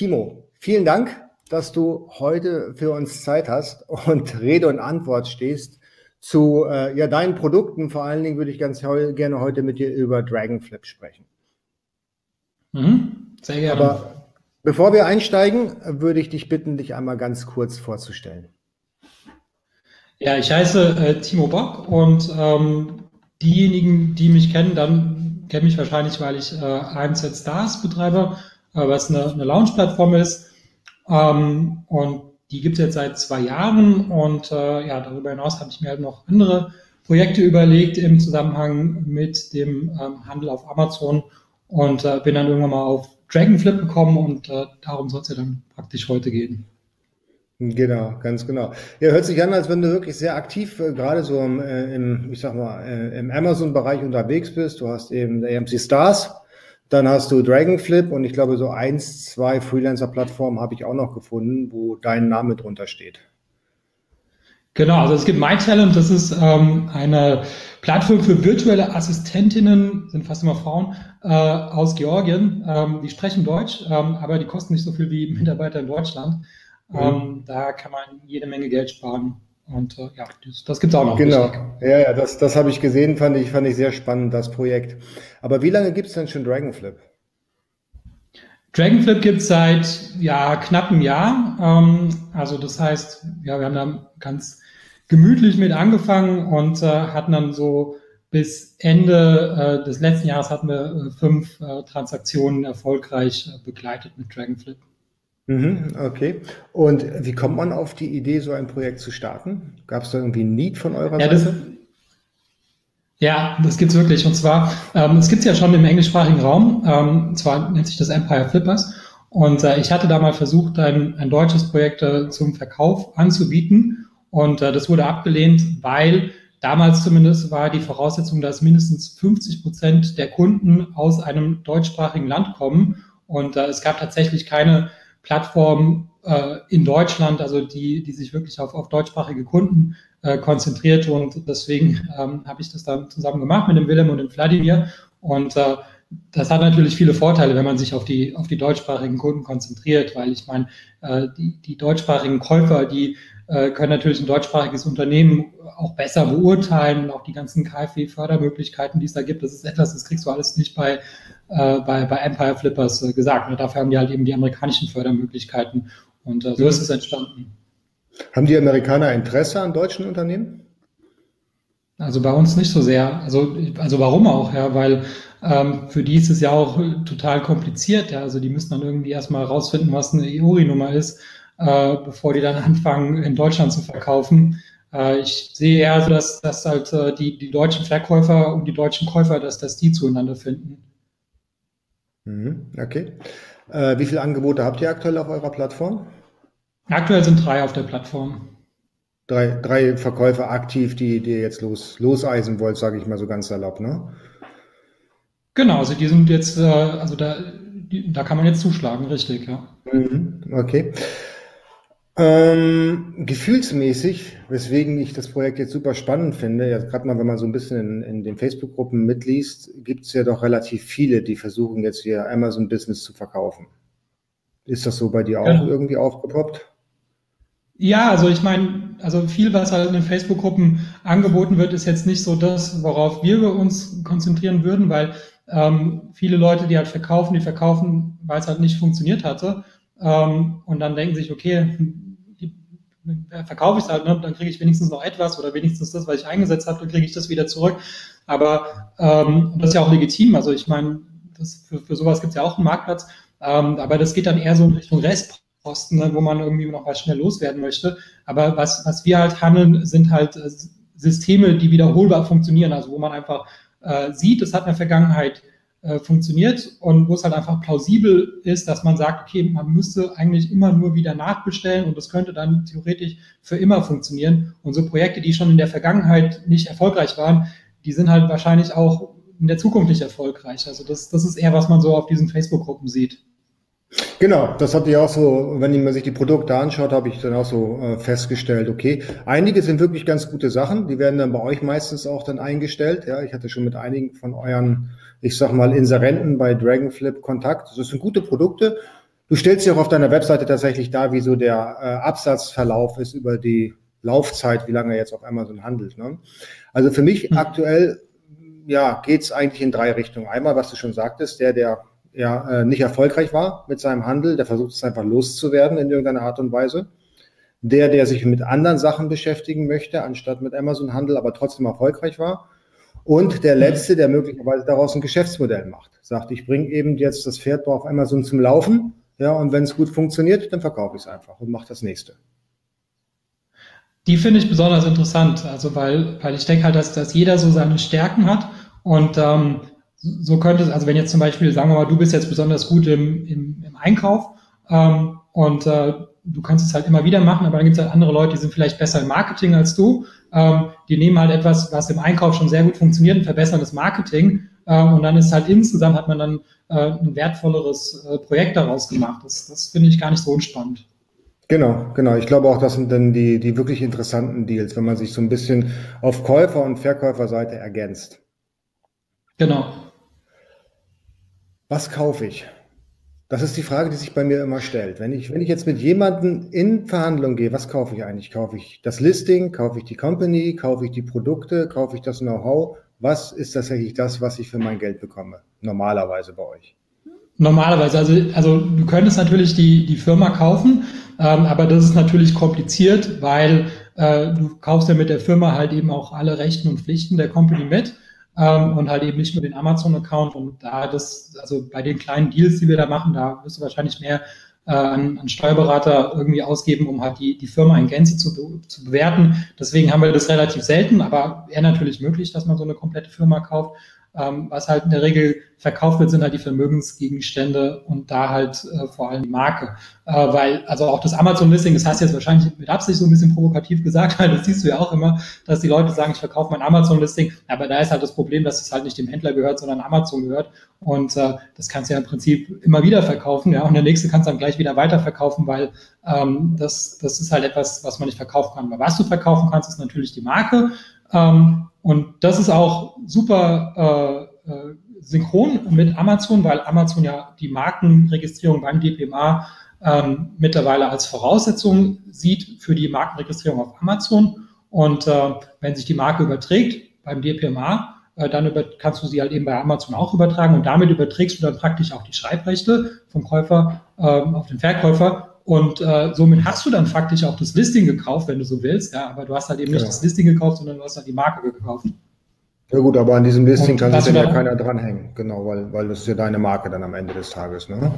Timo, vielen Dank, dass du heute für uns Zeit hast und Rede und Antwort stehst zu äh, ja, deinen Produkten. Vor allen Dingen würde ich ganz heu gerne heute mit dir über Dragonflip sprechen. Mhm, sehr gerne. Aber bevor wir einsteigen, würde ich dich bitten, dich einmal ganz kurz vorzustellen. Ja, ich heiße äh, Timo Bock und ähm, diejenigen, die mich kennen, dann kennen mich wahrscheinlich, weil ich äh, AMZ Stars betreibe, äh, was eine, eine Launch-Plattform ist. Ähm, und die gibt es jetzt seit zwei Jahren und äh, ja, darüber hinaus habe ich mir halt noch andere Projekte überlegt im Zusammenhang mit dem ähm, Handel auf Amazon und äh, bin dann irgendwann mal auf Dragonflip gekommen und äh, darum soll es ja dann praktisch heute gehen. Genau, ganz genau. Ja, hört sich an, als wenn du wirklich sehr aktiv äh, gerade so im, äh, im, ich sag mal, äh, im Amazon-Bereich unterwegs bist. Du hast eben AMC Stars, dann hast du Dragonflip und ich glaube, so eins, zwei Freelancer-Plattformen habe ich auch noch gefunden, wo dein Name drunter steht. Genau, also es gibt MyTalent, das ist ähm, eine Plattform für virtuelle Assistentinnen, sind fast immer Frauen, äh, aus Georgien. Ähm, die sprechen Deutsch, ähm, aber die kosten nicht so viel wie Mitarbeiter in Deutschland. Mhm. Ähm, da kann man jede Menge Geld sparen. Und äh, ja, das, das gibt es auch noch. Genau, ja, ja, das, das habe ich gesehen, fand ich, fand ich sehr spannend, das Projekt. Aber wie lange gibt es denn schon Dragonflip? Dragonflip gibt es seit ja, knapp einem Jahr. Ähm, also das heißt, ja, wir haben da ganz gemütlich mit angefangen und äh, hatten dann so bis Ende äh, des letzten Jahres hatten wir äh, fünf äh, Transaktionen erfolgreich äh, begleitet mit Dragonflip. Mhm, okay. Und wie kommt man auf die Idee, so ein Projekt zu starten? Gab es da irgendwie ein Need von eurer ja, Seite? Das, ja, das gibt's wirklich. Und zwar, ähm, es gibt's ja schon im englischsprachigen Raum. Ähm, und zwar nennt sich das Empire Flippers. Und äh, ich hatte da mal versucht, ein, ein deutsches Projekt äh, zum Verkauf anzubieten. Und äh, das wurde abgelehnt, weil damals zumindest war die Voraussetzung, dass mindestens 50 Prozent der Kunden aus einem deutschsprachigen Land kommen. Und äh, es gab tatsächlich keine Plattform äh, in Deutschland, also die, die sich wirklich auf, auf deutschsprachige Kunden äh, konzentriert. Und deswegen ähm, habe ich das dann zusammen gemacht mit dem Willem und dem Vladimir. Und äh, das hat natürlich viele Vorteile, wenn man sich auf die, auf die deutschsprachigen Kunden konzentriert, weil ich meine, äh, die, die deutschsprachigen Käufer, die äh, können natürlich ein deutschsprachiges Unternehmen auch besser beurteilen und auch die ganzen KfW-Fördermöglichkeiten, die es da gibt. Das ist etwas, das kriegst du alles nicht bei, äh, bei, bei Empire Flippers äh, gesagt. Und dafür haben die halt eben die amerikanischen Fördermöglichkeiten. Und äh, so mhm. ist es entstanden. Haben die Amerikaner Interesse an deutschen Unternehmen? Also bei uns nicht so sehr. Also, also warum auch, ja, weil ähm, für die ist es ja auch total kompliziert, ja. Also die müssen dann irgendwie erstmal rausfinden, was eine EURI-Nummer ist, äh, bevor die dann anfangen, in Deutschland zu verkaufen. Äh, ich sehe eher dass, dass halt äh, die, die deutschen Verkäufer und die deutschen Käufer, dass, dass die zueinander finden. Mhm, okay. Äh, wie viele Angebote habt ihr aktuell auf eurer Plattform? Aktuell sind drei auf der Plattform. Drei, drei Verkäufer aktiv, die, die jetzt los, loseisen wollt, sage ich mal so ganz salopp, ne? Genau, also die sind jetzt, äh, also da, da kann man jetzt zuschlagen, richtig, ja. Mhm, okay. Ähm, gefühlsmäßig, weswegen ich das Projekt jetzt super spannend finde, ja, gerade mal, wenn man so ein bisschen in, in den Facebook-Gruppen mitliest, gibt es ja doch relativ viele, die versuchen jetzt ihr Amazon-Business zu verkaufen. Ist das so bei dir auch ja. irgendwie aufgepoppt? Ja, also ich meine, also viel, was halt in den Facebook-Gruppen angeboten wird, ist jetzt nicht so das, worauf wir uns konzentrieren würden, weil ähm, viele Leute, die halt verkaufen, die verkaufen, weil es halt nicht funktioniert hatte. Ähm, und dann denken sich, okay, verkaufe ich es halt, ne? dann kriege ich wenigstens noch etwas oder wenigstens das, was ich eingesetzt habe, dann kriege ich das wieder zurück. Aber ähm, das ist ja auch legitim. Also ich meine, für, für sowas gibt es ja auch einen Marktplatz. Ähm, aber das geht dann eher so in Richtung Restposten, ne, wo man irgendwie noch was schnell loswerden möchte. Aber was, was wir halt handeln, sind halt äh, Systeme, die wiederholbar funktionieren. Also wo man einfach äh, sieht, es hat in der Vergangenheit äh, funktioniert und wo es halt einfach plausibel ist, dass man sagt, okay, man müsste eigentlich immer nur wieder nachbestellen und das könnte dann theoretisch für immer funktionieren. Und so Projekte, die schon in der Vergangenheit nicht erfolgreich waren, die sind halt wahrscheinlich auch in der Zukunft nicht erfolgreich. Also das, das ist eher, was man so auf diesen Facebook-Gruppen sieht. Genau, das hatte ich auch so, wenn man sich die Produkte anschaut, habe ich dann auch so äh, festgestellt, okay, einige sind wirklich ganz gute Sachen, die werden dann bei euch meistens auch dann eingestellt. Ja, ich hatte schon mit einigen von euren, ich sag mal, Inserenten bei Dragonflip Kontakt. Das sind gute Produkte. Du stellst ja auch auf deiner Webseite tatsächlich da, wie so der äh, Absatzverlauf ist über die Laufzeit, wie lange er jetzt auf Amazon handelt. Ne? Also für mich mhm. aktuell ja, geht es eigentlich in drei Richtungen. Einmal, was du schon sagtest, der, der ja äh, nicht erfolgreich war mit seinem Handel, der versucht es einfach loszuwerden in irgendeiner Art und Weise. Der, der sich mit anderen Sachen beschäftigen möchte, anstatt mit Amazon-Handel, aber trotzdem erfolgreich war. Und der letzte, der möglicherweise daraus ein Geschäftsmodell macht. Sagt, ich bringe eben jetzt das Pferd auf Amazon zum Laufen. Ja, und wenn es gut funktioniert, dann verkaufe ich es einfach und mache das nächste. Die finde ich besonders interessant, also weil, weil ich denke halt, dass, dass jeder so seine Stärken hat und ähm, so könnte es, also wenn jetzt zum Beispiel, sagen wir mal, du bist jetzt besonders gut im, im, im Einkauf ähm, und äh, du kannst es halt immer wieder machen, aber dann gibt es halt andere Leute, die sind vielleicht besser im Marketing als du. Ähm, die nehmen halt etwas, was im Einkauf schon sehr gut funktioniert und verbessern das Marketing. Ähm, und dann ist halt insgesamt hat man dann äh, ein wertvolleres äh, Projekt daraus gemacht. Das, das finde ich gar nicht so unspannend. Genau, genau. Ich glaube auch, das sind dann die, die wirklich interessanten Deals, wenn man sich so ein bisschen auf Käufer- und Verkäuferseite ergänzt. Genau. Was kaufe ich? Das ist die Frage, die sich bei mir immer stellt. Wenn ich, wenn ich jetzt mit jemandem in Verhandlung gehe, was kaufe ich eigentlich? Kaufe ich das Listing? Kaufe ich die Company? Kaufe ich die Produkte? Kaufe ich das Know-how? Was ist tatsächlich das, was ich für mein Geld bekomme? Normalerweise bei euch. Normalerweise, also, also du könntest natürlich die, die Firma kaufen, ähm, aber das ist natürlich kompliziert, weil äh, du kaufst ja mit der Firma halt eben auch alle Rechten und Pflichten der Company mit ähm, und halt eben nicht nur den Amazon-Account. Und da das, also bei den kleinen Deals, die wir da machen, da wirst du wahrscheinlich mehr äh, an, an Steuerberater irgendwie ausgeben, um halt die, die Firma in Gänze zu, zu bewerten. Deswegen haben wir das relativ selten, aber wäre natürlich möglich, dass man so eine komplette Firma kauft. Ähm, was halt in der Regel verkauft wird, sind halt die Vermögensgegenstände und da halt äh, vor allem die Marke. Äh, weil, also auch das Amazon-Listing, das hast du jetzt wahrscheinlich mit Absicht so ein bisschen provokativ gesagt, weil das siehst du ja auch immer, dass die Leute sagen, ich verkaufe mein Amazon-Listing, aber da ist halt das Problem, dass es halt nicht dem Händler gehört, sondern Amazon gehört und äh, das kannst du ja im Prinzip immer wieder verkaufen, ja, und der nächste kannst du dann gleich wieder weiterverkaufen, weil ähm, das, das ist halt etwas, was man nicht verkaufen kann. Aber was du verkaufen kannst, ist natürlich die Marke ähm, und das ist auch super äh, äh, synchron mit Amazon, weil Amazon ja die Markenregistrierung beim DPMA ähm, mittlerweile als Voraussetzung sieht für die Markenregistrierung auf Amazon. Und äh, wenn sich die Marke überträgt beim DPMA, äh, dann über, kannst du sie halt eben bei Amazon auch übertragen und damit überträgst du dann praktisch auch die Schreibrechte vom Käufer ähm, auf den Verkäufer und äh, somit hast du dann faktisch auch das Listing gekauft, wenn du so willst. Ja, aber du hast halt eben nicht genau. das Listing gekauft, sondern du hast halt die Marke gekauft. Ja gut, aber an diesem Listing kann sich ja keiner dranhängen. Genau, weil, weil das ist ja deine Marke dann am Ende des Tages. Ne?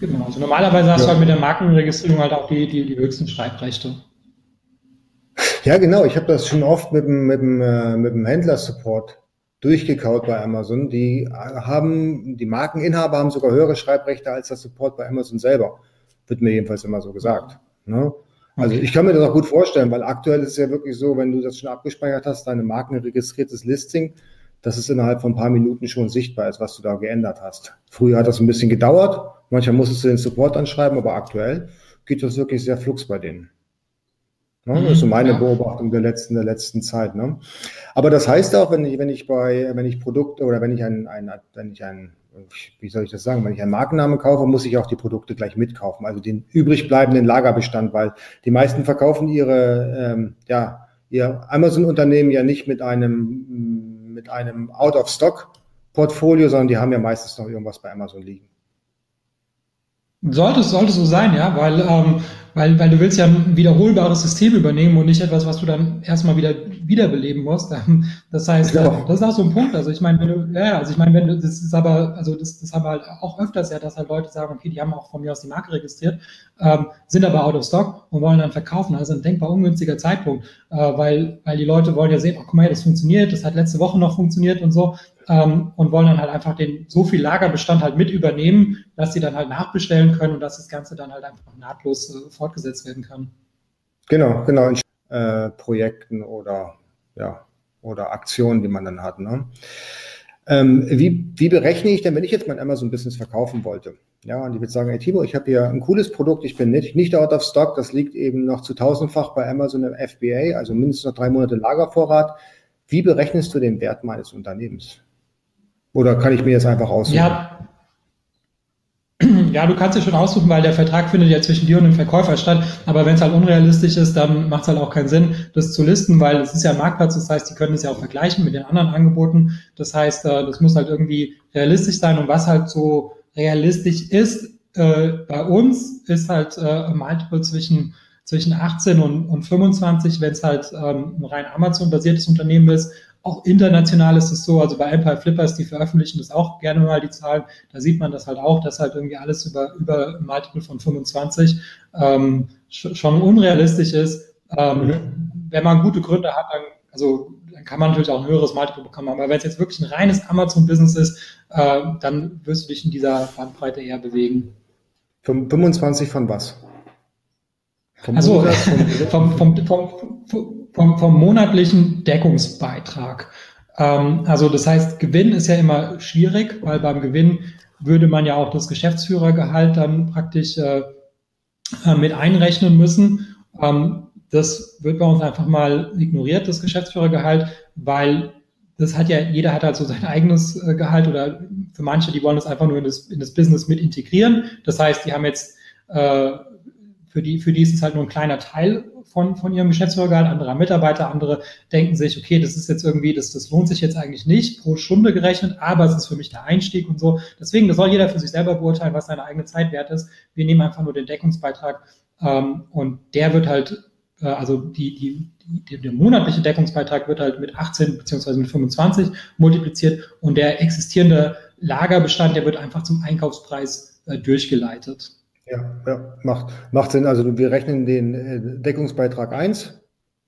Genau, also normalerweise hast ja. du halt mit der Markenregistrierung halt auch die, die, die höchsten Schreibrechte. Ja, genau. Ich habe das schon oft mit dem, mit dem, äh, mit dem Händler-Support durchgekaut bei Amazon. Die haben, die Markeninhaber haben sogar höhere Schreibrechte als das Support bei Amazon selber. Wird mir jedenfalls immer so gesagt. Ne? Also ich kann mir das auch gut vorstellen, weil aktuell ist es ja wirklich so, wenn du das schon abgespeichert hast, deine markenregistriertes Listing, dass es innerhalb von ein paar Minuten schon sichtbar ist, was du da geändert hast. Früher hat das ein bisschen gedauert, manchmal musstest du den Support anschreiben, aber aktuell geht das wirklich sehr flux bei denen. Ne? Das ist so meine ja. Beobachtung der letzten, der letzten Zeit. Ne? Aber das heißt auch, wenn ich, wenn ich bei, wenn ich Produkte oder wenn ich ein, ein, wenn ich ein, wie soll ich das sagen, wenn ich einen Markennamen kaufe, muss ich auch die Produkte gleich mitkaufen, also den übrig bleibenden Lagerbestand, weil die meisten verkaufen ihre, ähm, ja, ihr Amazon-Unternehmen ja nicht mit einem, mit einem Out-of-Stock-Portfolio, sondern die haben ja meistens noch irgendwas bei Amazon liegen. Sollte, sollte so sein, ja, weil, ähm, weil, weil du willst ja ein wiederholbares System übernehmen und nicht etwas, was du dann erstmal wieder wiederbeleben musst. Das heißt, genau. das ist auch so ein Punkt. Also ich meine, wenn du, ja, also ich meine, wenn du, das ist aber, also das, das haben wir halt auch öfters ja, dass halt Leute sagen, okay, die haben auch von mir aus die Marke registriert, ähm, sind aber out of stock und wollen dann verkaufen. Also ein denkbar ungünstiger Zeitpunkt, äh, weil, weil die Leute wollen ja sehen, oh, guck mal, das funktioniert, das hat letzte Woche noch funktioniert und so ähm, und wollen dann halt einfach den so viel Lagerbestand halt mit übernehmen, dass sie dann halt nachbestellen können und dass das Ganze dann halt einfach nahtlos äh, fortgesetzt werden kann. Genau, genau, in äh, Projekten oder ja oder Aktionen, die man dann hat. Ne? Ähm, wie, wie berechne ich denn, wenn ich jetzt mein Amazon-Business verkaufen wollte? Ja, und ich würde sagen, hey Timo, ich habe hier ein cooles Produkt, ich bin nicht, nicht out of stock, das liegt eben noch zu tausendfach bei Amazon im FBA, also mindestens noch drei Monate Lagervorrat. Wie berechnest du den Wert meines Unternehmens? Oder kann ich mir jetzt einfach aussuchen? Ja, Ja, du kannst dir schon aussuchen, weil der Vertrag findet ja zwischen dir und dem Verkäufer statt. Aber wenn es halt unrealistisch ist, dann macht es halt auch keinen Sinn, das zu listen, weil es ist ja ein Marktplatz. Das heißt, die können es ja auch vergleichen mit den anderen Angeboten. Das heißt, äh, das muss halt irgendwie realistisch sein. Und was halt so realistisch ist äh, bei uns, ist halt äh, Multiple zwischen zwischen 18 und, und 25, wenn es halt ähm, ein rein Amazon-basiertes Unternehmen ist. Auch international ist es so, also bei Empire Flippers, die veröffentlichen das auch gerne mal die Zahlen, da sieht man das halt auch, dass halt irgendwie alles über, über Multiple von 25 ähm, schon unrealistisch ist. Ähm, mhm. Wenn man gute Gründe hat, dann, also, dann kann man natürlich auch ein höheres Multiple bekommen. Aber wenn es jetzt wirklich ein reines Amazon-Business ist, äh, dann wirst du dich in dieser Bandbreite eher bewegen. 25 von was? Vom also vom, vom, vom, vom, vom monatlichen Deckungsbeitrag. Ähm, also das heißt, Gewinn ist ja immer schwierig, weil beim Gewinn würde man ja auch das Geschäftsführergehalt dann praktisch äh, äh, mit einrechnen müssen. Ähm, das wird bei uns einfach mal ignoriert, das Geschäftsführergehalt, weil das hat ja, jeder hat halt so sein eigenes äh, Gehalt oder für manche, die wollen das einfach nur in das, in das Business mit integrieren. Das heißt, die haben jetzt äh, für die, für die ist es halt nur ein kleiner Teil von, von ihrem Geschäftsführergehalt, anderer Mitarbeiter, andere denken sich, okay, das ist jetzt irgendwie, das, das lohnt sich jetzt eigentlich nicht pro Stunde gerechnet, aber es ist für mich der Einstieg und so. Deswegen soll jeder für sich selber beurteilen, was seine eigene Zeit wert ist. Wir nehmen einfach nur den Deckungsbeitrag ähm, und der wird halt, äh, also die, die, die, der monatliche Deckungsbeitrag wird halt mit 18 beziehungsweise mit 25 multipliziert und der existierende Lagerbestand, der wird einfach zum Einkaufspreis äh, durchgeleitet. Ja, ja, macht, macht Sinn. Also wir rechnen den äh, Deckungsbeitrag 1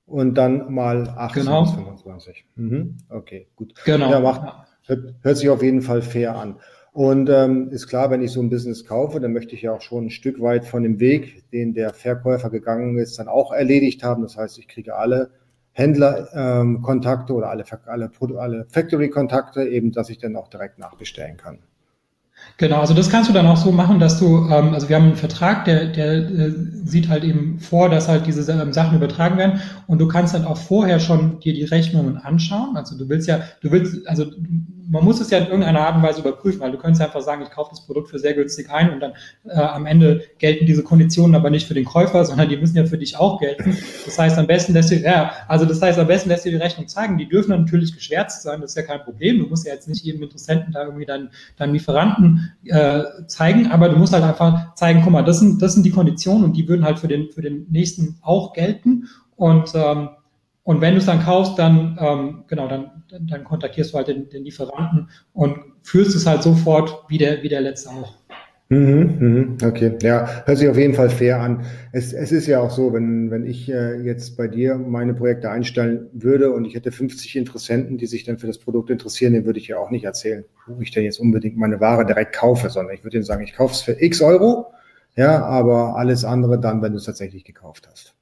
und dann mal 18 genau. bis 25. Mhm. Okay, gut. Genau. Ja, macht, hört, hört, sich auf jeden Fall fair an. Und ähm, ist klar, wenn ich so ein Business kaufe, dann möchte ich ja auch schon ein Stück weit von dem Weg, den der Verkäufer gegangen ist, dann auch erledigt haben. Das heißt, ich kriege alle Händlerkontakte ähm, oder alle, alle, alle Factory-Kontakte, eben, dass ich dann auch direkt nachbestellen kann. Genau, also das kannst du dann auch so machen, dass du, ähm, also wir haben einen Vertrag, der, der äh, sieht halt eben vor, dass halt diese ähm, Sachen übertragen werden und du kannst dann auch vorher schon dir die Rechnungen anschauen. Also du willst ja, du willst, also man muss es ja in irgendeiner Art und Weise überprüfen, weil du könntest einfach sagen, ich kaufe das Produkt für sehr günstig ein und dann äh, am Ende gelten diese Konditionen aber nicht für den Käufer, sondern die müssen ja für dich auch gelten. Das heißt, am besten lässt du, ja, also das heißt, am besten lässt du die Rechnung zeigen. Die dürfen natürlich geschwärzt sein, das ist ja kein Problem. Du musst ja jetzt nicht jedem Interessenten da irgendwie deinen, deinen Lieferanten äh, zeigen, aber du musst halt einfach zeigen, guck mal, das sind, das sind die Konditionen und die würden halt für den, für den nächsten auch gelten. Und ähm, und wenn du es dann kaufst, dann, ähm, genau, dann, dann kontaktierst du halt den, den Lieferanten und führst es halt sofort wie der, wie der letzte auch. Mhm, mhm, okay, ja, hört sich auf jeden Fall fair an. Es, es ist ja auch so, wenn, wenn ich äh, jetzt bei dir meine Projekte einstellen würde und ich hätte 50 Interessenten, die sich dann für das Produkt interessieren, dann würde ich ja auch nicht erzählen, wo ich denn jetzt unbedingt meine Ware direkt kaufe, sondern ich würde denen sagen, ich kaufe es für x Euro, ja, aber alles andere dann, wenn du es tatsächlich gekauft hast.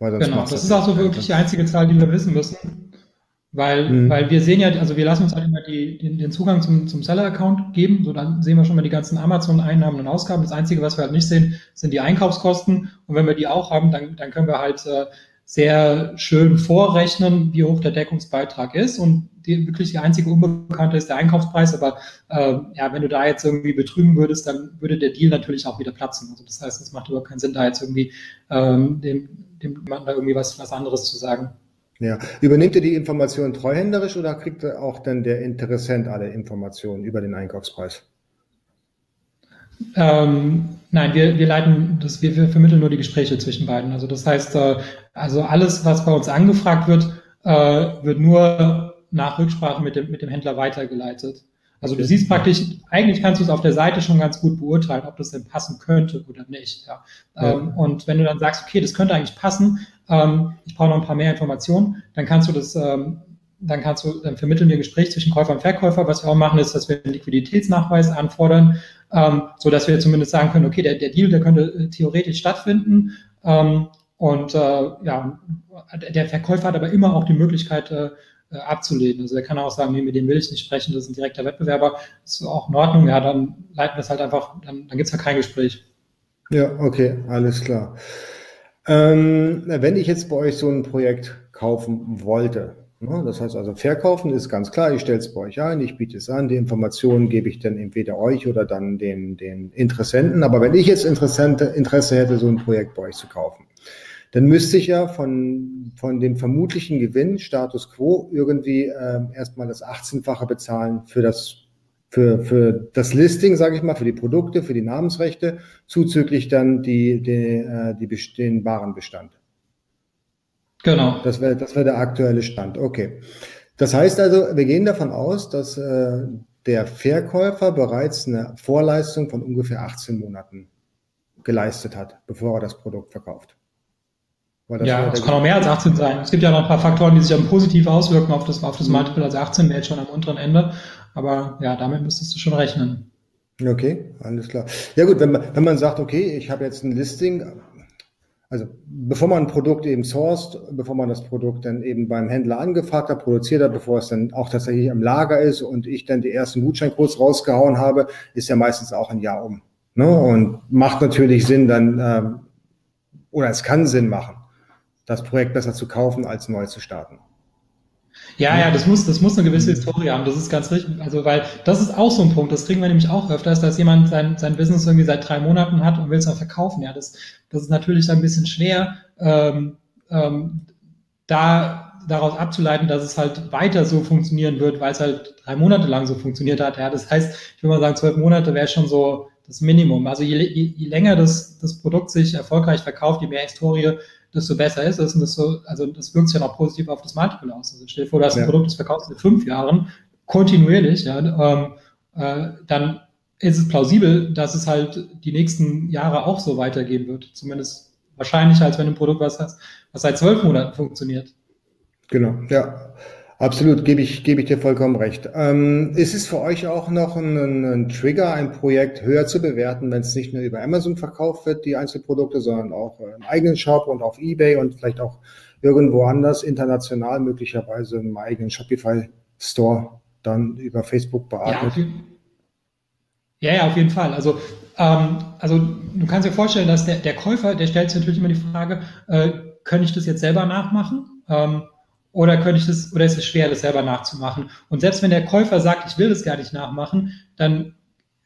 genau, das ist auch so wirklich die einzige Zahl, die wir wissen müssen. Weil, mhm. weil wir sehen ja, also wir lassen uns halt immer die, den, den Zugang zum, zum Seller-Account geben, so dann sehen wir schon mal die ganzen Amazon-Einnahmen und Ausgaben. Das Einzige, was wir halt nicht sehen, sind die Einkaufskosten. Und wenn wir die auch haben, dann, dann können wir halt äh, sehr schön vorrechnen, wie hoch der Deckungsbeitrag ist. Und die, wirklich die einzige Unbekannte ist der Einkaufspreis. Aber äh, ja, wenn du da jetzt irgendwie betrügen würdest, dann würde der Deal natürlich auch wieder platzen. Also das heißt, es macht überhaupt keinen Sinn, da jetzt irgendwie ähm, dem, dem Mann da irgendwie was, was anderes zu sagen. Ja. Übernimmt ihr die Informationen treuhänderisch oder kriegt auch dann der Interessent alle Informationen über den Einkaufspreis? Ähm, nein, wir, wir leiten das, wir, wir vermitteln nur die Gespräche zwischen beiden. Also das heißt, äh, also alles, was bei uns angefragt wird, äh, wird nur nach Rücksprache mit dem, mit dem Händler weitergeleitet. Also du siehst praktisch, eigentlich kannst du es auf der Seite schon ganz gut beurteilen, ob das denn passen könnte oder nicht. Ja. ja. Ähm, und wenn du dann sagst, okay, das könnte eigentlich passen, ähm, ich brauche noch ein paar mehr Informationen, dann kannst du das, ähm, dann kannst du, dann vermitteln wir ein Gespräch zwischen Käufer und Verkäufer. Was wir auch machen, ist, dass wir einen Liquiditätsnachweis anfordern, ähm, so dass wir zumindest sagen können, okay, der, der Deal, der könnte äh, theoretisch stattfinden. Ähm, und äh, ja, der Verkäufer hat aber immer auch die Möglichkeit, äh, äh abzulehnen. Also er kann auch sagen, nee, mit dem will ich nicht sprechen, das ist ein direkter Wettbewerber, ist auch in Ordnung, ja, dann leiten wir es halt einfach, dann, dann gibt es ja kein Gespräch. Ja, okay, alles klar. Ähm, wenn ich jetzt bei euch so ein Projekt kaufen wollte, Das heißt also, verkaufen ist ganz klar, ich stelle es bei euch ein, ich biete es an, die Informationen gebe ich dann entweder euch oder dann den, den Interessenten. Aber wenn ich jetzt Interesse hätte, so ein Projekt bei euch zu kaufen, dann müsste ich ja von, von dem vermutlichen Gewinn Status Quo irgendwie äh, erstmal das 18-fache bezahlen für das für, für das Listing, sage ich mal, für die Produkte, für die Namensrechte, zuzüglich dann die, die, äh, die, den Warenbestand. Genau. Das wäre das wäre der aktuelle Stand. Okay. Das heißt also, wir gehen davon aus, dass äh, der Verkäufer bereits eine Vorleistung von ungefähr 18 Monaten geleistet hat, bevor er das Produkt verkauft. Ja, es kann auch mehr als 18 sein. Es gibt ja noch ein paar Faktoren, die sich dann positiv auswirken auf das, auf das mhm. Multiple. Also 18 wäre jetzt schon am unteren Ende. Aber ja, damit müsstest du schon rechnen. Okay, alles klar. Ja gut, wenn man, wenn man sagt, okay, ich habe jetzt ein Listing, also bevor man ein Produkt eben sourced, bevor man das Produkt dann eben beim Händler angefragt hat, produziert hat, bevor es dann auch tatsächlich im Lager ist und ich dann die ersten Gutscheincodes rausgehauen habe, ist ja meistens auch ein Jahr um. Ne? Und macht natürlich Sinn dann, ähm, oder es kann Sinn machen, das Projekt besser zu kaufen, als neu zu starten. Ja, ja, das muss, das muss eine gewisse Historie haben. Das ist ganz richtig. Also, weil das ist auch so ein Punkt, das kriegen wir nämlich auch öfters, dass jemand sein, sein Business irgendwie seit drei Monaten hat und will es dann verkaufen. Ja, das, das ist natürlich ein bisschen schwer, ähm, ähm, da daraus abzuleiten, dass es halt weiter so funktionieren wird, weil es halt drei Monate lang so funktioniert hat. Ja, das heißt, ich würde mal sagen, zwölf Monate wäre schon so das Minimum. Also je, je, je länger das, das Produkt sich erfolgreich verkauft, je mehr Historie desto besser ist es und desto, also das wirkt sich ja noch positiv auf das Multiple aus. Also stell dir vor, du hast ja. ein Produkt, das verkaufst in fünf Jahren kontinuierlich, ja, ähm, äh, dann ist es plausibel, dass es halt die nächsten Jahre auch so weitergehen wird. Zumindest wahrscheinlicher, als wenn du ein Produkt was hast, was seit zwölf Monaten funktioniert. Genau, ja. Absolut, gebe ich, gebe ich dir vollkommen recht. Ähm, ist es für euch auch noch ein, ein Trigger, ein Projekt höher zu bewerten, wenn es nicht nur über Amazon verkauft wird, die Einzelprodukte, sondern auch im eigenen Shop und auf Ebay und vielleicht auch irgendwo anders international, möglicherweise im eigenen Shopify Store dann über Facebook beatmet? Ja, ja, ja auf jeden Fall. Also, ähm, also du kannst dir vorstellen, dass der, der Käufer, der stellt sich natürlich immer die Frage, äh, könnte ich das jetzt selber nachmachen? Ähm, oder könnte ich das, oder ist es schwer, das selber nachzumachen? Und selbst wenn der Käufer sagt, ich will das gar nicht nachmachen, dann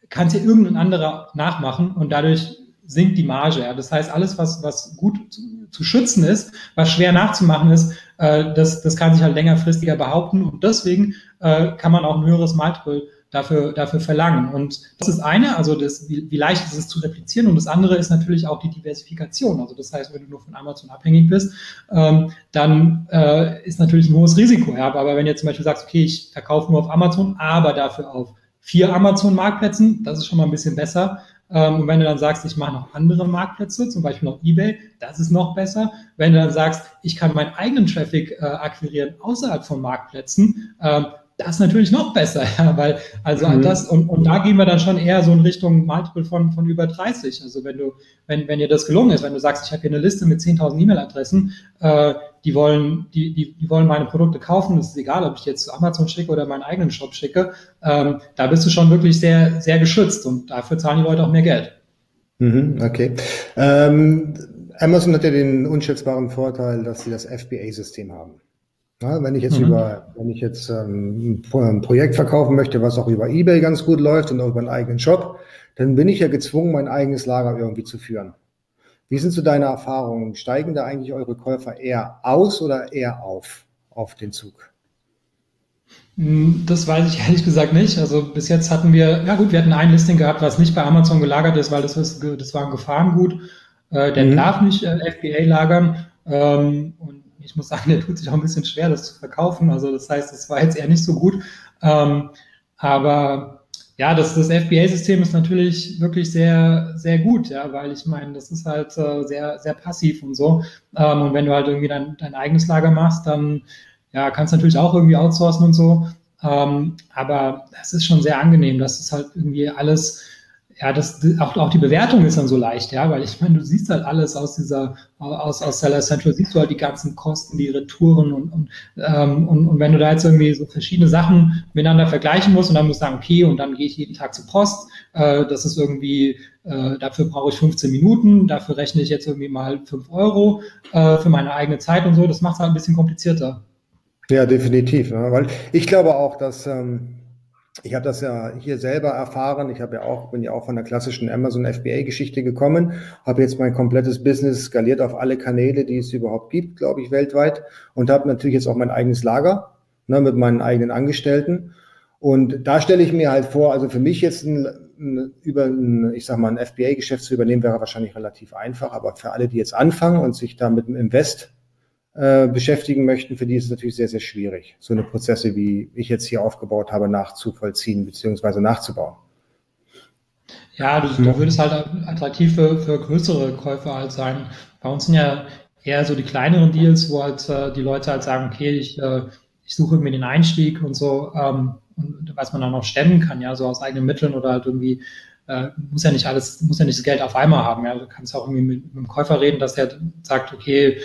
kann es ja irgendein anderer nachmachen und dadurch sinkt die Marge. Ja. Das heißt, alles, was, was gut zu, zu schützen ist, was schwer nachzumachen ist, äh, das, das kann sich halt längerfristiger behaupten und deswegen äh, kann man auch ein höheres Multiple dafür, dafür verlangen. Und das ist eine, also das, wie, wie leicht ist es zu replizieren. Und das andere ist natürlich auch die Diversifikation. Also das heißt, wenn du nur von Amazon abhängig bist, ähm, dann äh, ist natürlich ein hohes Risiko. Ja. Aber wenn du jetzt zum Beispiel sagst, okay, ich verkaufe nur auf Amazon, aber dafür auf vier Amazon-Marktplätzen, das ist schon mal ein bisschen besser. Ähm, und wenn du dann sagst, ich mache noch andere Marktplätze, zum Beispiel noch eBay, das ist noch besser. Wenn du dann sagst, ich kann meinen eigenen Traffic äh, akquirieren außerhalb von Marktplätzen, ähm, das ist natürlich noch besser, ja, weil, also mhm. das, und, und da gehen wir dann schon eher so in Richtung Multiple von, von über 30. Also wenn du, wenn, wenn dir das gelungen ist, wenn du sagst, ich habe hier eine Liste mit 10.000 E-Mail-Adressen, äh, die wollen, die, die, die wollen meine Produkte kaufen, es ist egal, ob ich jetzt zu Amazon schicke oder meinen eigenen Shop schicke, ähm, da bist du schon wirklich sehr, sehr geschützt und dafür zahlen die Leute auch mehr Geld. Mhm, okay. Ähm, Amazon hat ja den unschätzbaren Vorteil, dass sie das FBA-System haben. Ja, wenn ich jetzt mhm. über, wenn ich jetzt ähm, ein Projekt verkaufen möchte, was auch über eBay ganz gut läuft und auch über einen eigenen Shop, dann bin ich ja gezwungen, mein eigenes Lager irgendwie zu führen. Wie sind so deine Erfahrungen? Steigen da eigentlich eure Käufer eher aus oder eher auf, auf den Zug? Hm, das weiß ich ehrlich gesagt nicht. Also bis jetzt hatten wir, ja gut, wir hatten ein Listing gehabt, was nicht bei Amazon gelagert ist, weil das, ist, das war ein Gefahrengut. Äh, der mhm. darf nicht äh, FBA lagern. Ähm, und ich muss sagen, der tut sich auch ein bisschen schwer, das zu verkaufen. Also das heißt, das war jetzt eher nicht so gut. Ähm, aber ja, das, das FBA-System ist natürlich wirklich sehr, sehr gut, ja, weil ich meine, das ist halt äh, sehr, sehr passiv und so. Ähm, und wenn du halt irgendwie dein, dein eigenes Lager machst, dann ja, kannst du natürlich auch irgendwie outsourcen und so. Ähm, aber es ist schon sehr angenehm, dass es halt irgendwie alles ja, das, auch, auch die Bewertung ist dann so leicht, ja, weil ich meine, du siehst halt alles aus dieser, aus, aus Seller Central, siehst du halt die ganzen Kosten, die Retouren und, und, ähm, und, und wenn du da jetzt irgendwie so verschiedene Sachen miteinander vergleichen musst und dann musst du sagen, okay, und dann gehe ich jeden Tag zur Post, äh, das ist irgendwie, äh, dafür brauche ich 15 Minuten, dafür rechne ich jetzt irgendwie mal 5 Euro äh, für meine eigene Zeit und so, das macht es halt ein bisschen komplizierter. Ja, definitiv. Ne? Weil ich glaube auch, dass ähm, ich habe das ja hier selber erfahren. Ich habe ja auch, bin ja auch von der klassischen Amazon FBA-Geschichte gekommen, habe jetzt mein komplettes Business skaliert auf alle Kanäle, die es überhaupt gibt, glaube ich, weltweit und habe natürlich jetzt auch mein eigenes Lager ne, mit meinen eigenen Angestellten. Und da stelle ich mir halt vor, also für mich jetzt ein, ein, über ein, ich sag mal, ein FBA-Geschäft zu übernehmen, wäre wahrscheinlich relativ einfach. Aber für alle, die jetzt anfangen und sich da mit dem Invest äh, beschäftigen möchten, für die ist es natürlich sehr, sehr schwierig, so eine Prozesse, wie ich jetzt hier aufgebaut habe, nachzuvollziehen bzw. nachzubauen. Ja, du, du würdest halt attraktiv für, für größere Käufer halt sein. Bei uns sind ja eher so die kleineren Deals, wo halt äh, die Leute halt sagen, okay, ich, äh, ich suche mir den Einstieg und so, ähm, und was man dann auch stemmen kann, ja, so aus eigenen Mitteln oder halt irgendwie äh, muss ja nicht alles, muss ja nicht das Geld auf einmal haben. Ja, du kannst auch irgendwie mit, mit dem Käufer reden, dass der sagt, okay,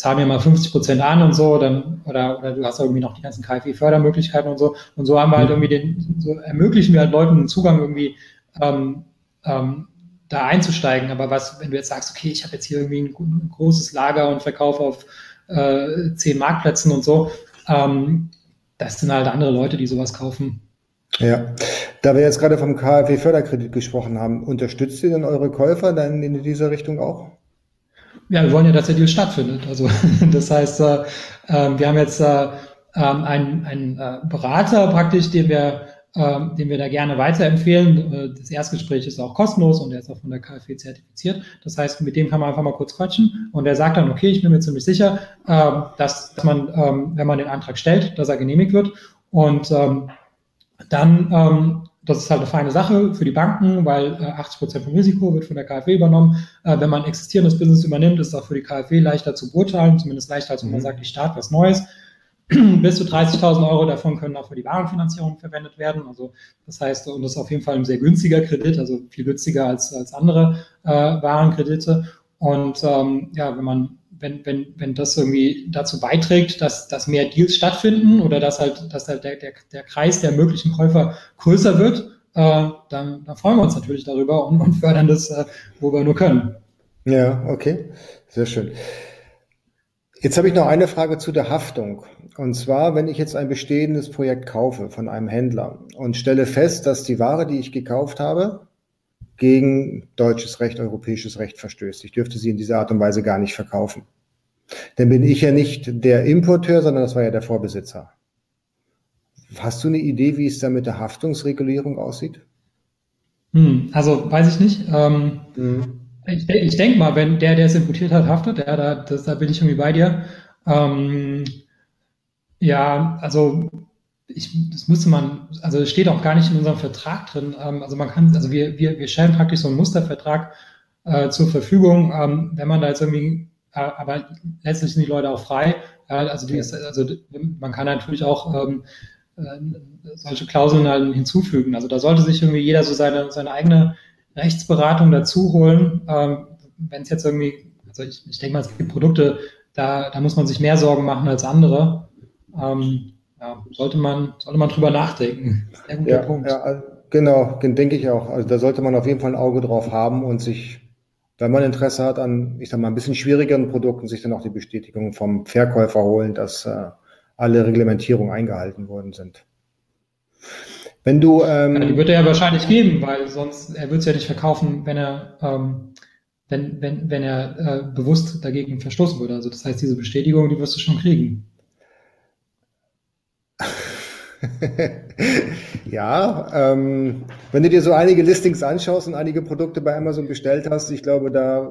zahl mir mal 50 Prozent an und so, dann, oder, oder du hast irgendwie noch die ganzen KfW-Fördermöglichkeiten und so. Und so haben wir halt mhm. irgendwie den, so ermöglichen wir halt Leuten einen Zugang irgendwie ähm, ähm, da einzusteigen. Aber was, wenn du jetzt sagst, okay, ich habe jetzt hier irgendwie ein, ein, großes Lager und verkaufe auf äh, zehn Marktplätzen und so, ähm, das sind halt andere Leute, die sowas kaufen. Ja, da wir jetzt gerade vom KfW-Förderkredit gesprochen haben, unterstützt ihr denn eure Käufer dann in dieser Richtung auch? Ja, wir wollen ja, dass der Deal stattfindet. Also das heißt, äh, äh, wir haben jetzt äh, ähm, einen, einen äh, Berater praktisch, den wir, äh, den wir da gerne weiterempfehlen. Äh, das Erstgespräch ist auch kostenlos und der ist auch von der KfW zertifiziert. Das heißt, mit dem kann man einfach mal kurz quatschen und der sagt dann, okay, ich bin mir ziemlich sicher, dass, dass man, ähm, wenn man den Antrag stellt, dass er genehmigt wird. Und ähm, dann ähm, das ist halt eine feine Sache für die Banken, weil äh, 80 Prozent vom Risiko wird von der KfW übernommen. Äh, wenn man existierendes Business übernimmt, ist es auch für die KfW leichter zu beurteilen, zumindest leichter, als wenn man mhm. sagt, ich starte was Neues. Bis zu 30.000 Euro davon können auch für die Warenfinanzierung verwendet werden. Also das heißt, und das ist auf jeden Fall ein sehr günstiger Kredit, also viel günstiger als, als andere äh, Warenkredite. Und ähm, ja, wenn man wenn, wenn, wenn das irgendwie dazu beiträgt, dass, dass mehr Deals stattfinden oder dass halt, dass halt der, der, der Kreis der möglichen Käufer größer wird, äh, dann, dann freuen wir uns natürlich darüber und, und fördern das, äh, wo wir nur können. Ja, okay, sehr schön. Jetzt habe ich noch eine Frage zu der Haftung. Und zwar, wenn ich jetzt ein bestehendes Projekt kaufe von einem Händler und stelle fest, dass die Ware, die ich gekauft habe, gegen deutsches Recht, europäisches Recht verstößt. Ich dürfte sie in dieser Art und Weise gar nicht verkaufen. Dann bin ich ja nicht der Importeur, sondern das war ja der Vorbesitzer. Hast du eine Idee, wie es da mit der Haftungsregulierung aussieht? Hm, also weiß ich nicht. Ähm, hm. Ich, ich denke mal, wenn der, der es importiert hat, haftet, ja, da, das, da bin ich irgendwie bei dir. Ähm, ja, also ich, das müsste man, also es steht auch gar nicht in unserem Vertrag drin. Ähm, also man kann, also wir, wir, wir stellen praktisch so einen Mustervertrag äh, zur Verfügung, ähm, wenn man da jetzt irgendwie, äh, aber letztlich sind die Leute auch frei. Äh, also, die ist, also man kann natürlich auch ähm, äh, solche Klauseln halt hinzufügen. Also da sollte sich irgendwie jeder so seine, seine eigene Rechtsberatung dazu holen. Ähm, wenn es jetzt irgendwie, also ich, ich denke mal, es gibt Produkte, da, da muss man sich mehr Sorgen machen als andere. Ähm, ja, sollte man, sollte man drüber nachdenken. Sehr guter ja, Punkt. Ja, also, genau, denke ich auch. Also da sollte man auf jeden Fall ein Auge drauf haben und sich, wenn man Interesse hat an, ich sag mal, ein bisschen schwierigeren Produkten, sich dann auch die Bestätigung vom Verkäufer holen, dass äh, alle Reglementierungen eingehalten worden sind. Wenn du, ähm, ja, die wird er ja wahrscheinlich geben, weil sonst er wird es ja nicht verkaufen, wenn er ähm, wenn, wenn, wenn er äh, bewusst dagegen verstoßen würde. Also das heißt, diese Bestätigung, die wirst du schon kriegen. ja, ähm, wenn du dir so einige Listings anschaust und einige Produkte bei Amazon bestellt hast, ich glaube, da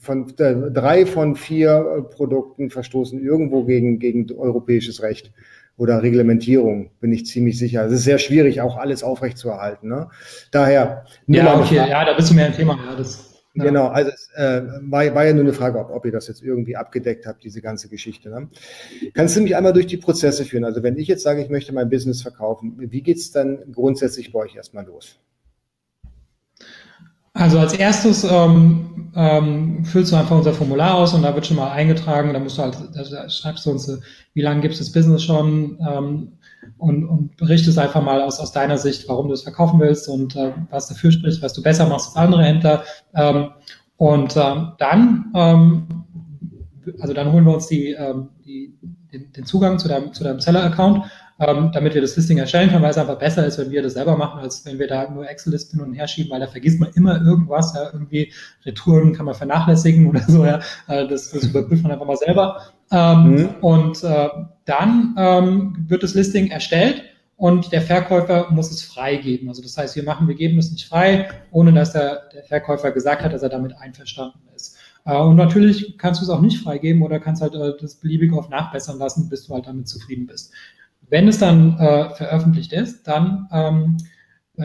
von äh, drei von vier äh, Produkten verstoßen irgendwo gegen, gegen europäisches Recht oder Reglementierung, bin ich ziemlich sicher. Es ist sehr schwierig, auch alles aufrechtzuerhalten. Ne? Daher. Ja, okay, ja, da bist du mehr ein Thema. Ja, das ja. Genau, also es äh, war, war, ja nur eine Frage, ob, ob, ihr das jetzt irgendwie abgedeckt habt, diese ganze Geschichte. Ne? Kannst du mich einmal durch die Prozesse führen? Also wenn ich jetzt sage, ich möchte mein Business verkaufen, wie geht es dann grundsätzlich bei euch erstmal los? Also als erstes ähm, ähm, füllst du einfach unser Formular aus und da wird schon mal eingetragen, da musst du halt, da schreibst du uns, wie lange gibt es das Business schon, ähm, und, und berichtest einfach mal aus, aus deiner Sicht, warum du es verkaufen willst und äh, was dafür spricht, was du besser machst als andere Händler. Ähm, und ähm, dann ähm, also dann holen wir uns die, ähm, die, den, den Zugang zu deinem, zu deinem Seller-Account, ähm, damit wir das Listing erstellen können, weil es einfach besser ist, wenn wir das selber machen, als wenn wir da nur Excel-Listen und her schieben, weil da vergisst man immer irgendwas, ja, irgendwie Retouren kann man vernachlässigen oder so, ja, äh, das, das überprüft man einfach mal selber. Ähm, mhm. Und äh, dann ähm, wird das Listing erstellt und der Verkäufer muss es freigeben. Also das heißt, wir machen, wir geben es nicht frei, ohne dass der, der Verkäufer gesagt hat, dass er damit einverstanden ist. Äh, und natürlich kannst du es auch nicht freigeben oder kannst halt äh, das beliebig oft nachbessern lassen, bis du halt damit zufrieden bist. Wenn es dann äh, veröffentlicht ist, dann ähm,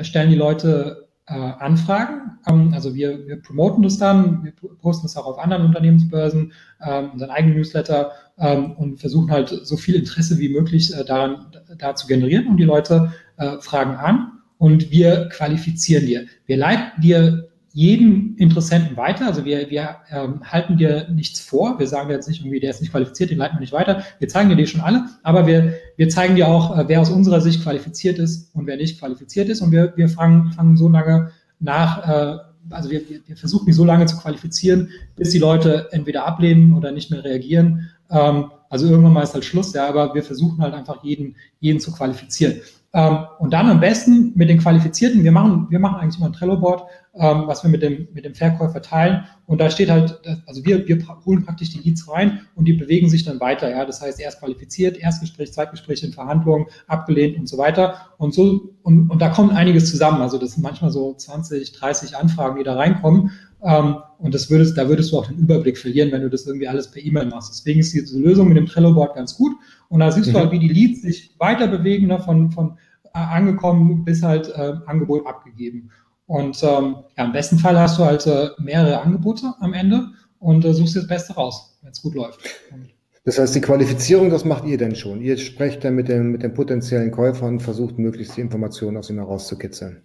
stellen die Leute äh, Anfragen. Ähm, also wir, wir promoten das dann, wir posten es auch auf anderen Unternehmensbörsen, ähm, unseren eigenen Newsletter ähm, und versuchen halt so viel Interesse wie möglich äh, daran da zu generieren und die Leute äh, fragen an und wir qualifizieren dir. Wir leiten dir jeden Interessenten weiter. Also wir, wir ähm, halten dir nichts vor. Wir sagen dir jetzt nicht irgendwie, der ist nicht qualifiziert, den leiten wir nicht weiter. Wir zeigen dir die schon alle, aber wir, wir zeigen dir auch, äh, wer aus unserer Sicht qualifiziert ist und wer nicht qualifiziert ist. Und wir, wir fangen, fangen so lange nach, äh, also wir, wir versuchen die so lange zu qualifizieren, bis die Leute entweder ablehnen oder nicht mehr reagieren. Ähm, also irgendwann mal ist halt Schluss, ja, aber wir versuchen halt einfach jeden, jeden zu qualifizieren. Ähm, und dann am besten mit den Qualifizierten, wir machen, wir machen eigentlich immer ein Trello-Board, ähm, was wir mit dem, mit dem Verkäufer teilen. Und da steht halt, also wir, wir holen praktisch die Leads rein und die bewegen sich dann weiter. Ja, das heißt, erst qualifiziert, Erstgespräch, Zweitgespräch in Verhandlungen, abgelehnt und so weiter. Und so, und, und da kommt einiges zusammen. Also das sind manchmal so 20, 30 Anfragen, die da reinkommen. Ähm, und das würdest, da würdest du auch den Überblick verlieren, wenn du das irgendwie alles per E-Mail machst. Deswegen ist diese Lösung mit dem Trello-Board ganz gut. Und da siehst mhm. du halt, wie die Leads sich weiter bewegen, ne, von, von äh, angekommen bis halt äh, Angebot abgegeben. Und ähm, ja, im besten Fall hast du halt äh, mehrere Angebote am Ende und äh, suchst dir das Beste raus, wenn es gut läuft. Das heißt, die Qualifizierung, das macht ihr denn schon. Ihr sprecht dann mit dem, mit den potenziellen Käufern und versucht möglichst die Informationen aus ihnen herauszukitzeln.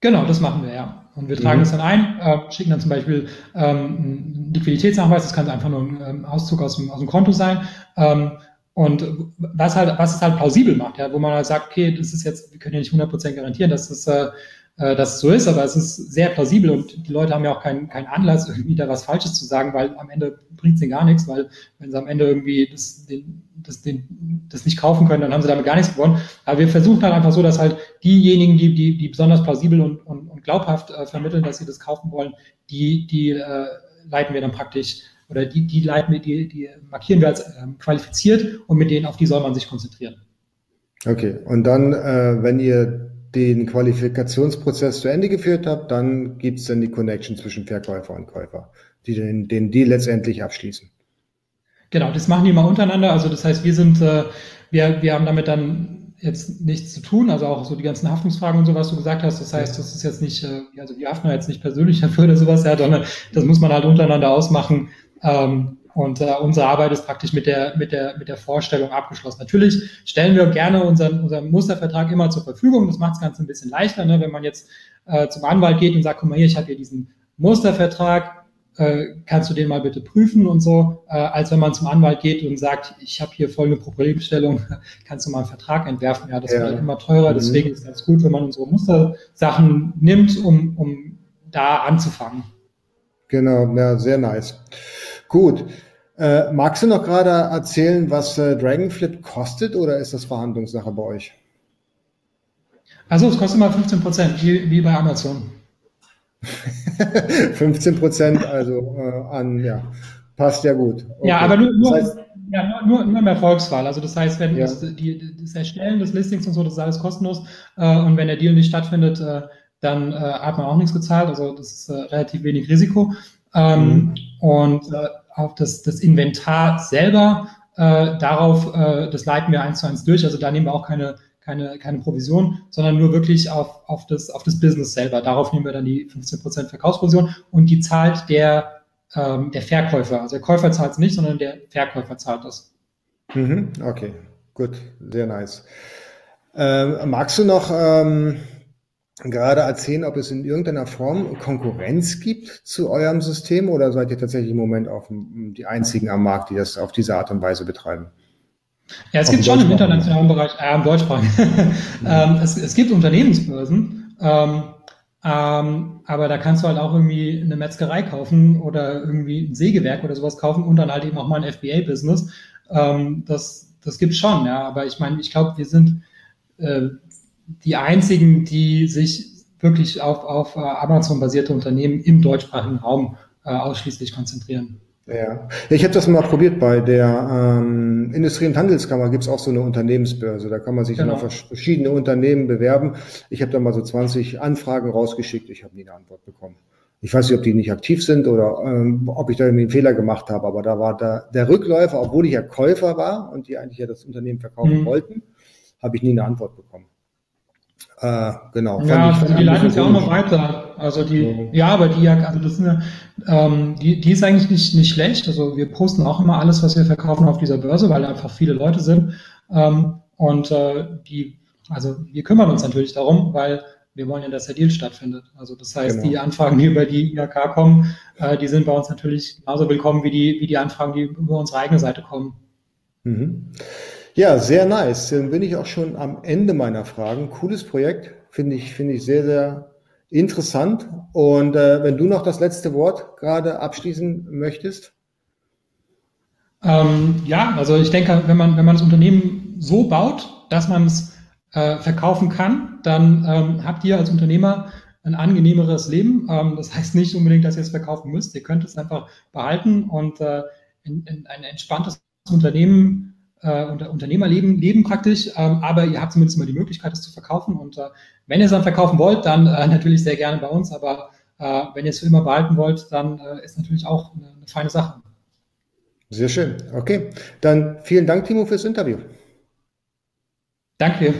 Genau, das machen wir, ja. Und wir tragen mhm. das dann ein, äh, schicken dann zum Beispiel ähm, einen Liquiditätsnachweis, das kann einfach nur ein ähm, Auszug aus dem, aus dem Konto sein. Ähm, und was halt, was es halt plausibel macht, ja, wo man halt sagt, okay, das ist jetzt, wir können ja nicht 100% garantieren, dass das, äh, äh, dass es so ist, aber es ist sehr plausibel und die Leute haben ja auch keinen keinen Anlass, irgendwie da was Falsches zu sagen, weil am Ende bringt es ihnen gar nichts, weil wenn sie am Ende irgendwie das, den, das, den, das nicht kaufen können, dann haben sie damit gar nichts gewonnen. Aber wir versuchen halt einfach so, dass halt diejenigen, die, die, die besonders plausibel und, und, und glaubhaft äh, vermitteln, dass sie das kaufen wollen, die, die äh, leiten wir dann praktisch oder die, die leiten wir, die, die markieren wir als ähm, qualifiziert und mit denen, auf die soll man sich konzentrieren. Okay, und dann, äh, wenn ihr den Qualifikationsprozess zu Ende geführt habt, dann gibt es dann die Connection zwischen Verkäufer und Käufer, die den, den Deal letztendlich abschließen. Genau, das machen die mal untereinander. Also das heißt, wir sind, äh, wir, wir haben damit dann jetzt nichts zu tun, also auch so die ganzen Haftungsfragen und so, was du gesagt hast. Das heißt, das ist jetzt nicht, äh, also wir haften jetzt nicht persönlich dafür oder sowas, ja, sondern das muss man halt untereinander ausmachen. Ähm, und äh, unsere Arbeit ist praktisch mit der, mit, der, mit der Vorstellung abgeschlossen. Natürlich stellen wir gerne unseren, unseren Mustervertrag immer zur Verfügung. Das macht das Ganze ein bisschen leichter, ne? wenn man jetzt äh, zum Anwalt geht und sagt, guck mal hier, ich habe hier diesen Mustervertrag, äh, kannst du den mal bitte prüfen und so, äh, als wenn man zum Anwalt geht und sagt, ich habe hier folgende Problemstellung, kannst du mal einen Vertrag entwerfen. Ja, das ja. wird immer teurer, mhm. deswegen ist es ganz gut, wenn man unsere Mustersachen nimmt, um, um da anzufangen. Genau, ja, sehr nice. Gut. Äh, magst du noch gerade erzählen, was äh, Dragonflip kostet oder ist das Verhandlungssache bei euch? Also es kostet mal 15 Prozent, wie, wie bei Amazon. 15 Prozent, also äh, an, ja, passt ja gut. Okay. Ja, aber nur, nur, das heißt, ja, nur, nur im Erfolgsfall. Also das heißt, wenn ja. das, die, das Erstellen des Listings und so, das ist alles kostenlos. Äh, und wenn der Deal nicht stattfindet, äh, dann äh, hat man auch nichts gezahlt. Also das ist äh, relativ wenig Risiko. Ähm, mhm. Und äh, auf das, das Inventar selber, äh, darauf, äh, das leiten wir eins zu eins durch. Also da nehmen wir auch keine, keine, keine Provision, sondern nur wirklich auf, auf, das, auf das Business selber. Darauf nehmen wir dann die 15% Verkaufsprovision und die zahlt der, ähm, der Verkäufer. Also der Käufer zahlt es nicht, sondern der Verkäufer zahlt das. Mhm, okay, gut, sehr nice. Ähm, magst du noch ähm, gerade erzählen, ob es in irgendeiner Form Konkurrenz gibt zu eurem System oder seid ihr tatsächlich im Moment auf die einzigen am Markt, die das auf diese Art und Weise betreiben? Ja, es auf gibt schon im internationalen Bereich, äh, im Deutschsprachigen. mhm. ähm, es, es, gibt Unternehmensbörsen, ähm, Ähm, aber da kannst du halt auch irgendwie eine Metzgerei kaufen oder irgendwie ein Sägewerk oder sowas kaufen und dann halt eben auch mal ein FBA-Business. Ähm, das, das gibt's schon, ja. Aber ich meine, ich glaube, wir sind äh, die einzigen, die sich wirklich auf, auf äh, Amazon-basierte Unternehmen im deutschsprachigen Raum äh, ausschließlich konzentrieren. Ja, ich habe das mal probiert. Bei der ähm, Industrie- und Handelskammer gibt es auch so eine Unternehmensbörse. Da kann man sich genau. dann auf verschiedene Unternehmen bewerben. Ich habe da mal so 20 Anfragen rausgeschickt. Ich habe nie eine Antwort bekommen. Ich weiß nicht, ob die nicht aktiv sind oder ähm, ob ich da irgendwie einen Fehler gemacht habe, aber da war da der Rückläufer, obwohl ich ja Käufer war und die eigentlich ja das Unternehmen verkaufen mhm. wollten, habe ich nie eine Antwort bekommen. Äh, genau. Ja, ich, die leiten es ja auch noch weiter. Also die, ja, ja aber die ja, also das ist eine, ähm, die, die ist eigentlich nicht, nicht schlecht. Also wir posten auch immer alles, was wir verkaufen auf dieser Börse, weil da einfach viele Leute sind. Ähm, und äh, die, also wir kümmern uns natürlich darum, weil wir wollen ja, dass der Deal stattfindet. Also das heißt, genau. die Anfragen, die über die IHK kommen, äh, die sind bei uns natürlich genauso willkommen wie die, wie die Anfragen, die über unsere eigene Seite kommen. Mhm. Ja, sehr nice. Dann bin ich auch schon am Ende meiner Fragen. Cooles Projekt, finde ich, finde ich sehr, sehr interessant. Und äh, wenn du noch das letzte Wort gerade abschließen möchtest. Ähm, ja, also ich denke, wenn man, wenn man das Unternehmen so baut, dass man es äh, verkaufen kann, dann ähm, habt ihr als Unternehmer ein angenehmeres Leben. Ähm, das heißt nicht unbedingt, dass ihr es verkaufen müsst. Ihr könnt es einfach behalten und äh, in, in ein entspanntes Unternehmen äh, Unternehmerleben leben praktisch, ähm, aber ihr habt zumindest mal die Möglichkeit, das zu verkaufen. Und äh, wenn ihr es dann verkaufen wollt, dann äh, natürlich sehr gerne bei uns, aber äh, wenn ihr es für immer behalten wollt, dann äh, ist natürlich auch eine, eine feine Sache. Sehr schön. Okay, dann vielen Dank, Timo, fürs Interview. Danke.